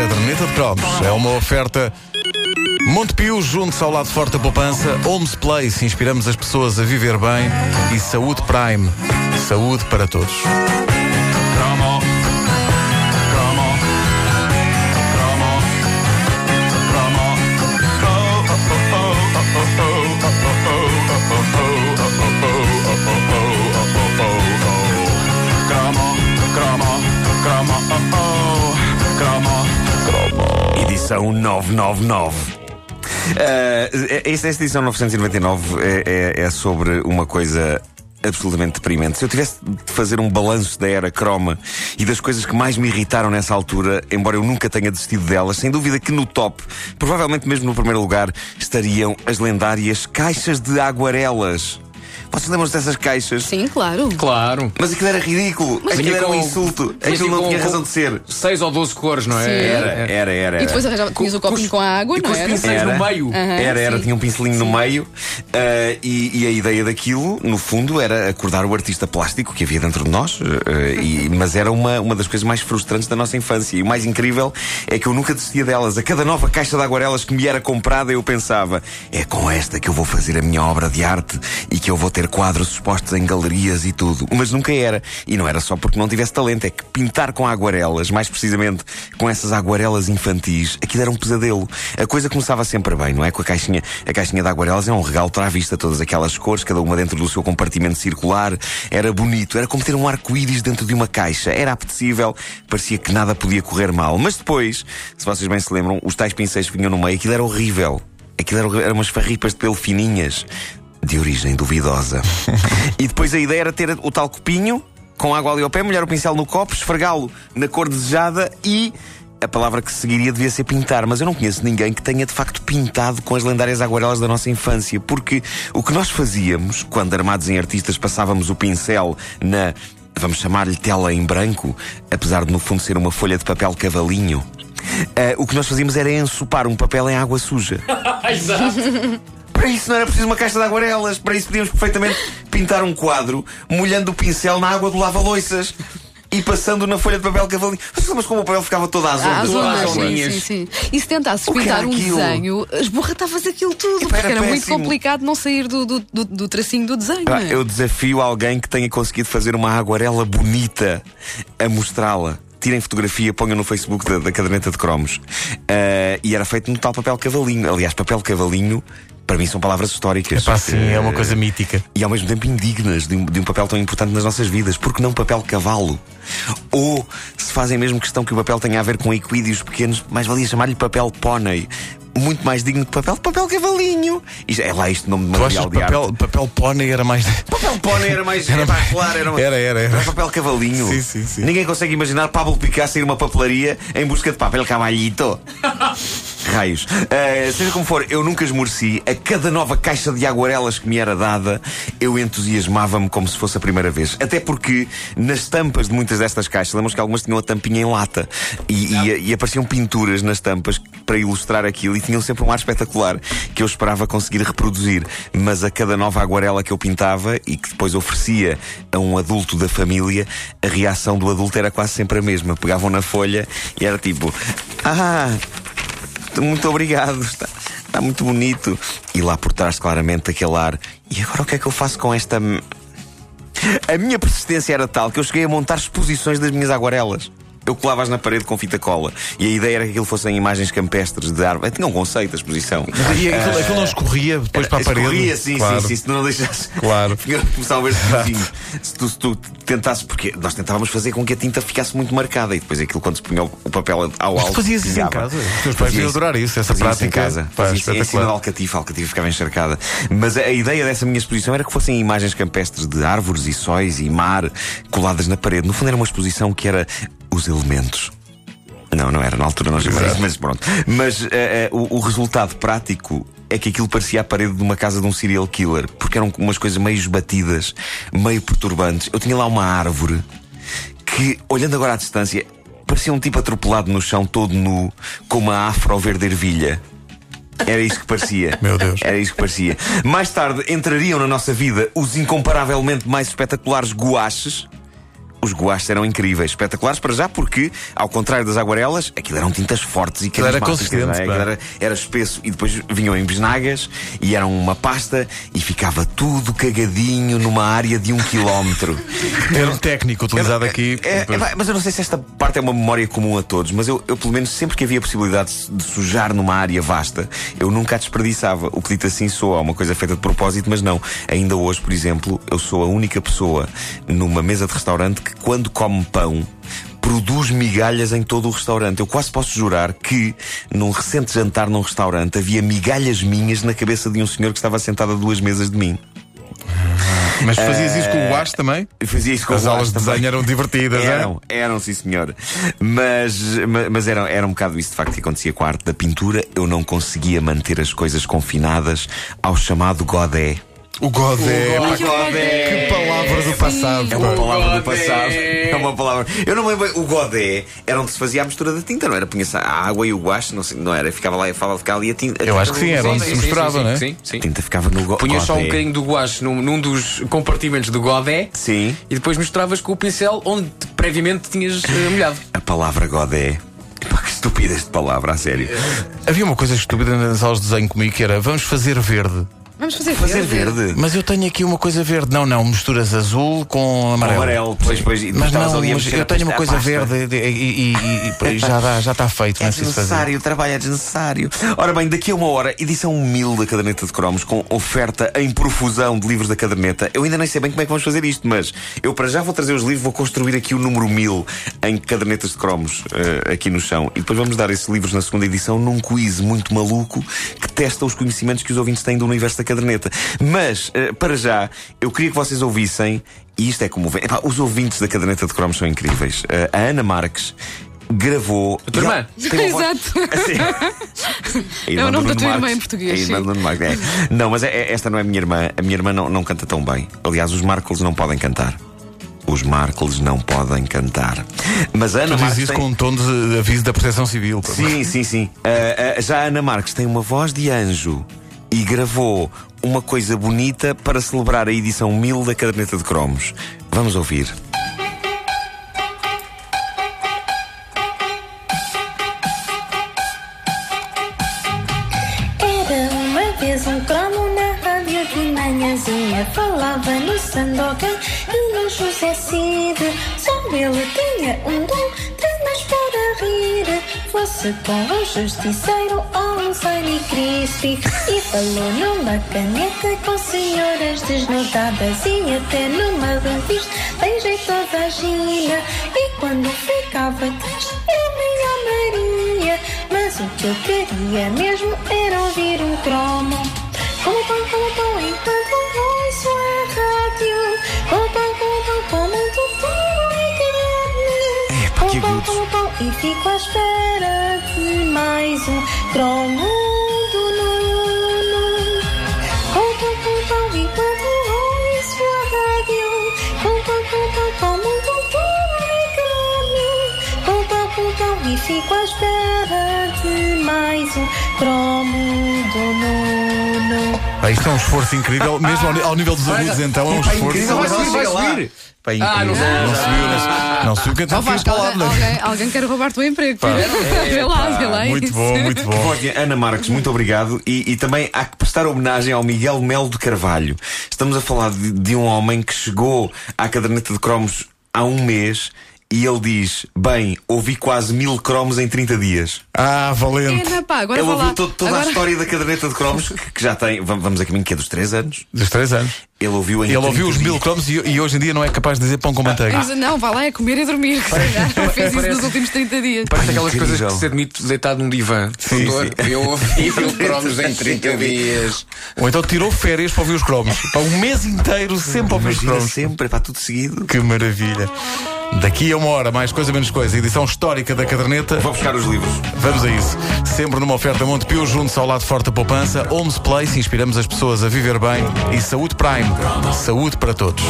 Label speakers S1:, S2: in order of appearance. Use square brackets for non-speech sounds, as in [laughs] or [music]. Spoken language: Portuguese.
S1: caderneta de cromos. É uma oferta Montepio, junto ao lado forte da poupança, Homes Place, inspiramos as pessoas a viver bem e Saúde Prime, saúde para todos.
S2: Edição 999. Uh, esta, esta edição 999 é, é, é sobre uma coisa absolutamente deprimente. Se eu tivesse de fazer um balanço da era croma e das coisas que mais me irritaram nessa altura, embora eu nunca tenha desistido delas, sem dúvida que no top, provavelmente mesmo no primeiro lugar, estariam as lendárias caixas de aguarelas. Vocês lembram-se dessas caixas?
S3: Sim, claro.
S4: Claro.
S2: Mas aquilo era ridículo.
S4: Mas
S2: aquilo era um insulto. Aquilo não tinha razão de ser.
S4: Seis ou 12 cores, não é?
S3: Sim.
S2: Era, era, era.
S3: E depois arranjava, tinhas o copinho com a água,
S4: e
S3: não
S4: com os
S3: era?
S4: pincéis
S2: Era.
S4: no meio.
S3: Aham,
S2: Era, era,
S3: sim.
S2: tinha um pincelinho no meio eh, e, e a ideia daquilo, no fundo, era acordar o artista plástico que havia dentro de nós, eh, e- mas era uma, uma das coisas mais frustrantes da nossa infância. E o mais incrível é que eu nunca desistia delas. A cada nova caixa de aguarelas que me era comprada, eu pensava: é com esta que eu vou fazer a minha obra de arte e que eu vou ter quadros expostos em galerias e tudo. Mas nunca era. E não era só porque não tivesse talento, é que pintar com aguarelas, mais precisamente com essas aguarelas infantis, aquilo era um pesadelo. A coisa começava sempre bem, não é? Com a caixinha, a caixinha de aguarelas é um regalo para a vista, todas aquelas cores, cada uma dentro do seu compartimento circular. Era bonito, era como ter um arco-íris dentro de uma caixa. Era apetecível, parecia que nada podia correr mal. Mas depois, se vocês bem se lembram, os tais pincéis que vinham no meio, aquilo era horrível. Aquilo era, horrível, eram umas farripas de pelo fininhas, de origem duvidosa. e depois a ideia era ter o tal copinho, com água ali ao pé, molhar o pincel no copo, esfregá-lo na cor desejada e. A palavra que seguiria devia ser pintar, mas eu não conheço ninguém que tenha de facto pintado com as lendárias aguarelas da nossa infância, porque o que nós fazíamos, quando armados em artistas passávamos o pincel na, vamos chamar-lhe tela em branco, apesar de no fundo ser uma folha de papel cavalinho, eh, o que nós fazíamos era ensopar um papel em água suja. [laughs]
S4: Exato.
S2: Para isso não era preciso uma caixa de aguarelas. Para isso podíamos perfeitamente pintar um quadro molhando o pincel na água do lava-loiças e passando na folha de papel cavalinho. Mas como o papel ficava todo às ondas?
S3: as
S4: Todas
S3: ondas,
S4: as
S3: sim, sim, sim. E se tentasses pintar um
S2: aquilo?
S3: desenho, esborratavas aquilo tudo, porque
S2: era
S3: era muito complicado não sair do, do, do, do tracinho do desenho. É?
S2: Eu desafio alguém que tenha conseguido fazer uma aguarela bonita a mostrá-la. Tirem fotografia, ponham no Facebook da, da caderneta de cromos. Ah, e era feito no tal papel cavalinho. Aliás, papel cavalinho, para mim, são palavras históricas.
S1: Epá, sim, é uma
S2: Eh,
S1: coisa mítica.
S2: e ao mesmo tempo indignas de um, de um papel tão importante nas nossas vidas. Porque não papel cavalo? Ou se fazem mesmo questão que o papel tenha a ver com equídeos pequenos, mais valia chamar-lhe papel pônei. Muito mais digno que papel, papel cavalinho. Isto- é lá este nome de
S1: que
S2: de arte.
S1: papel, papel pônei era mais.
S2: Papel pônei era mais, era mais claro, era, uma-
S1: Era, era, era.
S2: papel cavalinho.
S1: Sim, sim, sim.
S2: Ninguém consegue imaginar Pablo Picasso ir a uma papelaria em busca de papel cavallito. [laughs] Raios. Eh, seja como for, eu nunca esmoreci. A cada nova caixa de aguarelas que me era dada, eu entusiasmava-me como se fosse a primeira vez. Até porque nas tampas de muitas destas caixas, lembras que algumas tinham a tampinha em lata e, e- e apareciam pinturas nas tampas para ilustrar aquilo e tinham sempre um ar espetacular que eu esperava conseguir reproduzir. Mas a cada nova aguarela que eu pintava e que depois oferecia a um adulto da família, a reação do adulto era quase sempre a mesma. Pegavam na folha e era tipo: Ah, muito obrigado, está, está muito bonito. E lá por trás, claramente, aquele ar. E agora o que é que eu faço com esta. m-?" A minha persistência era tal que eu cheguei a montar exposições das minhas aguarelas. Eu colava-as na parede com fita cola. E a ideia era que aquilo fossem imagens campestres de árvore. Tinha um conceito, a exposição.
S1: E aquilo, aquilo não escorria depois para a parede?
S2: Escorria, sim,
S1: Claro.
S2: sim, sim. Se tu não deixasses.
S1: Claro. [laughs]
S2: Começava a ver se se tu, se tu tentasses, porque nós tentávamos fazer com que a tinta ficasse muito marcada e depois aquilo, quando se punha o papel ao
S1: Mas
S2: alto.
S1: tu fazias isso em casa? Os teus pais iam adorar isso, essa
S2: isso em
S1: prática.
S2: casa. Isso em cima da Alcatifa, a Alcatifa ficava encharcada. Mas a, a ideia dessa minha exposição era que fossem imagens campestres de árvores e sóis e mar coladas na parede. No fundo, era uma exposição que era os elementos. Não, não era, na altura não chamava isso, mas pronto. Mas eh, eh, o, o resultado prático é que aquilo parecia a parede de uma casa de um serial killer, porque eram umas coisas meio esbatidas, meio perturbantes. Eu tinha lá uma árvore que, olhando agora à distância, parecia um tipo atropelado no chão, todo nu, com uma afro verde ervilha. Era isso que parecia. [laughs]
S1: Meu Deus.
S2: Era isso que parecia. Mais tarde entrariam na nossa vida os incomparavelmente mais espetaculares guaches. Os guaches eram incríveis, espetaculares para já, porque, ao contrário das aguarelas, aquilo eram tintas fortes e
S1: Aquilo era consistente,
S2: é? era, era espesso e depois vinham em bisnagas e eram uma pasta e ficava tudo cagadinho numa área de um quilómetro. [laughs]
S1: Termo técnico utilizado aqui.
S2: É, é, é, mas eu não sei se esta parte é uma memória comum a todos, mas eu, eu, pelo menos sempre que havia possibilidade de sujar numa área vasta, eu nunca a desperdiçava. O que dito assim soa uma coisa feita de propósito, mas não. Ainda hoje, por exemplo, eu sou a única pessoa numa mesa de restaurante que, quando come pão, produz migalhas em todo o restaurante. Eu quase posso jurar que, num recente jantar num restaurante, havia migalhas minhas na cabeça de um senhor que estava sentado a duas mesas de mim. [laughs]
S1: Mas fazias isso com o guache também?
S2: Eu fazia isso com
S1: As
S2: o
S1: aulas de
S2: também.
S1: desenho eram divertidas, é?
S2: Eram, eram, sim senhor. Mas, ma- mas era, era um bocado isso de facto que acontecia com a arte da pintura. Eu não conseguia manter as coisas confinadas ao chamado godé.
S1: O Godé.
S4: O
S2: Godé.
S1: Que palavra do passado.
S2: É uma palavra do
S4: Godé.
S2: passado. É uma palavra. Eu não me lembro. O godé era onde se fazia a mistura da tinta, não era? Punha-se a água e o guache, não, sei, não era? Ficava lá e falava, ficava ali a tinta. a
S1: Eu
S2: tinta
S1: acho que sim, era
S2: godé.
S1: onde se misturava,
S4: sim,
S1: não é?
S4: Sim, sim.
S2: A tinta ficava no go
S4: Punhas só um
S2: godé.
S4: bocadinho do guache num, num dos compartimentos do godé
S2: Sim.
S4: e depois misturavas com o pincel onde previamente tinhas eh, molhado.
S2: A palavra godé. Estupidez de palavra, a sério.
S1: Havia uma coisa estúpida nas aulas de desenho comigo que era vamos fazer verde.
S3: Vamos fazer
S2: Fazer verde.
S1: Mas eu tenho aqui uma coisa verde. Não, não, misturas azul com amarelo.
S2: Amarelo, depois, depois, e
S1: Mas não,
S2: ali
S1: mas eu tenho uma coisa verde e, e- e- e- e já dá, já está feito,
S2: É
S1: não é preciso fazer.
S2: desnecessário, o trabalho é desnecessário. Ora bem, daqui a uma hora, edição 1000 da caderneta de cromos, com oferta em profusão de livros da caderneta. Eu ainda nem sei bem como é que vamos fazer isto, mas eu para já vou trazer os livros, vou construir aqui o número 1000 em cadernetas de cromos eh, aqui no chão. E depois vamos dar esses livros na segunda edição num quiz muito maluco que testa os conhecimentos que os ouvintes têm do universo da caderneta. Mas, eh, para já, eu queria que vocês ouvissem, e isto é como. Epá, os ouvintes da caderneta de cromos são incríveis. Eh, a Ana Marques gravou.
S4: A tua irmã?
S3: Exato.
S2: Assim. [laughs] A irmã
S3: É o nome da tua irmã
S2: Marques.
S3: em português,
S2: É a irmã do Marques, é. Não, mas é- é- esta não é a minha irmã. A minha irmã não, não canta tão bem. Aliás, os Marcos não podem cantar. Os Marcos não podem cantar. Mas a Ana
S1: Tu
S2: Marques.
S1: isso
S2: tem-
S1: com um tom de aviso da proteção civil.
S2: Sim, sim, sim. Ah, ah, já a Ana Marques tem uma voz de anjo e gravou uma coisa bonita para celebrar a edição 1000 da Caderneta de Cromos. Vamos ouvir.
S5: Era uma vez um cromo na rádio de manhãzinha Falava no Sandokan e no José Cid Só ele tinha um dom Fosse com o justiceiro ou um Sunny Crispy E falou numa caneta com senhoras desnudadas E até numa revista bem jeitosa a Gina E quando ficava triste eu me Maria Mas o que eu queria mesmo era ouvir um cromo Como pão, como pão, enquanto
S2: que
S5: Como
S2: agudos.
S5: como e fico à espera de mais um cromo do Nuno com pão, enquanto ouço a rádio Com pão, com pão, com muito pão e carne Com pão, com pão, e fico à espera de mais um cromo do Nuno
S1: Pá, isto é um esforço incrível, mesmo ao, ao nível dos agudos, então é um esforço.
S2: incrível,
S4: Vai subir, vai subir.
S1: Pá,
S4: Ah,
S1: incrível.
S4: não
S1: subiu, não, não subiu, que então fiz
S3: Vasco, alguém,
S1: palavras.
S3: alguém, alguém quer roubar-te o emprego. [laughs] vê lá, vê lá.
S1: Muito bom, muito bom.
S2: Bom, Ana Marques, muito obrigado. E, e também há que prestar homenagem ao Miguel Melo de Carvalho. Estamos a falar de, de um homem que chegou à caderneta de cromos há um mês e ele diz: Bem, ouvi quase mil cromos em 30 dias.
S1: Ah, valente.
S3: É, pá, agora
S2: ele ouviu toda
S3: agora...
S2: a história da caderneta de cromos, que, que já tem, vam- vamos a caminho que é dos 3 anos.
S1: Dos três anos.
S2: Ele ouviu em
S1: Ele
S2: 30
S1: ouviu os mil cromos e, e hoje em dia não é capaz de dizer pão com manteiga.
S3: Mas Não, vá lá, é comer e dormir. [laughs] Se calhar. Fez isso
S4: Parece-
S3: nos últimos 30 dias.
S4: Parece aquelas
S2: incrível.
S4: coisas que se admite deitado num divã.
S2: Sim,
S4: Doutor,
S2: sim.
S4: Eu ouvi [laughs] mil cromos em 30 dias.
S1: Ou então tirou férias para ouvir os cromos. Para um mês inteiro sempre ouvir os cromos.
S2: sempre, para tudo seguido.
S1: Que maravilha. Daqui a uma hora, mais coisa menos coisa, edição histórica da caderneta.
S2: Vou buscar os livros.
S1: Vamos a isso. Sempre numa oferta Montepio, junto ao lado forte da poupança. Homes Place, inspiramos as pessoas a viver bem. E Saúde Prime, saúde para todos.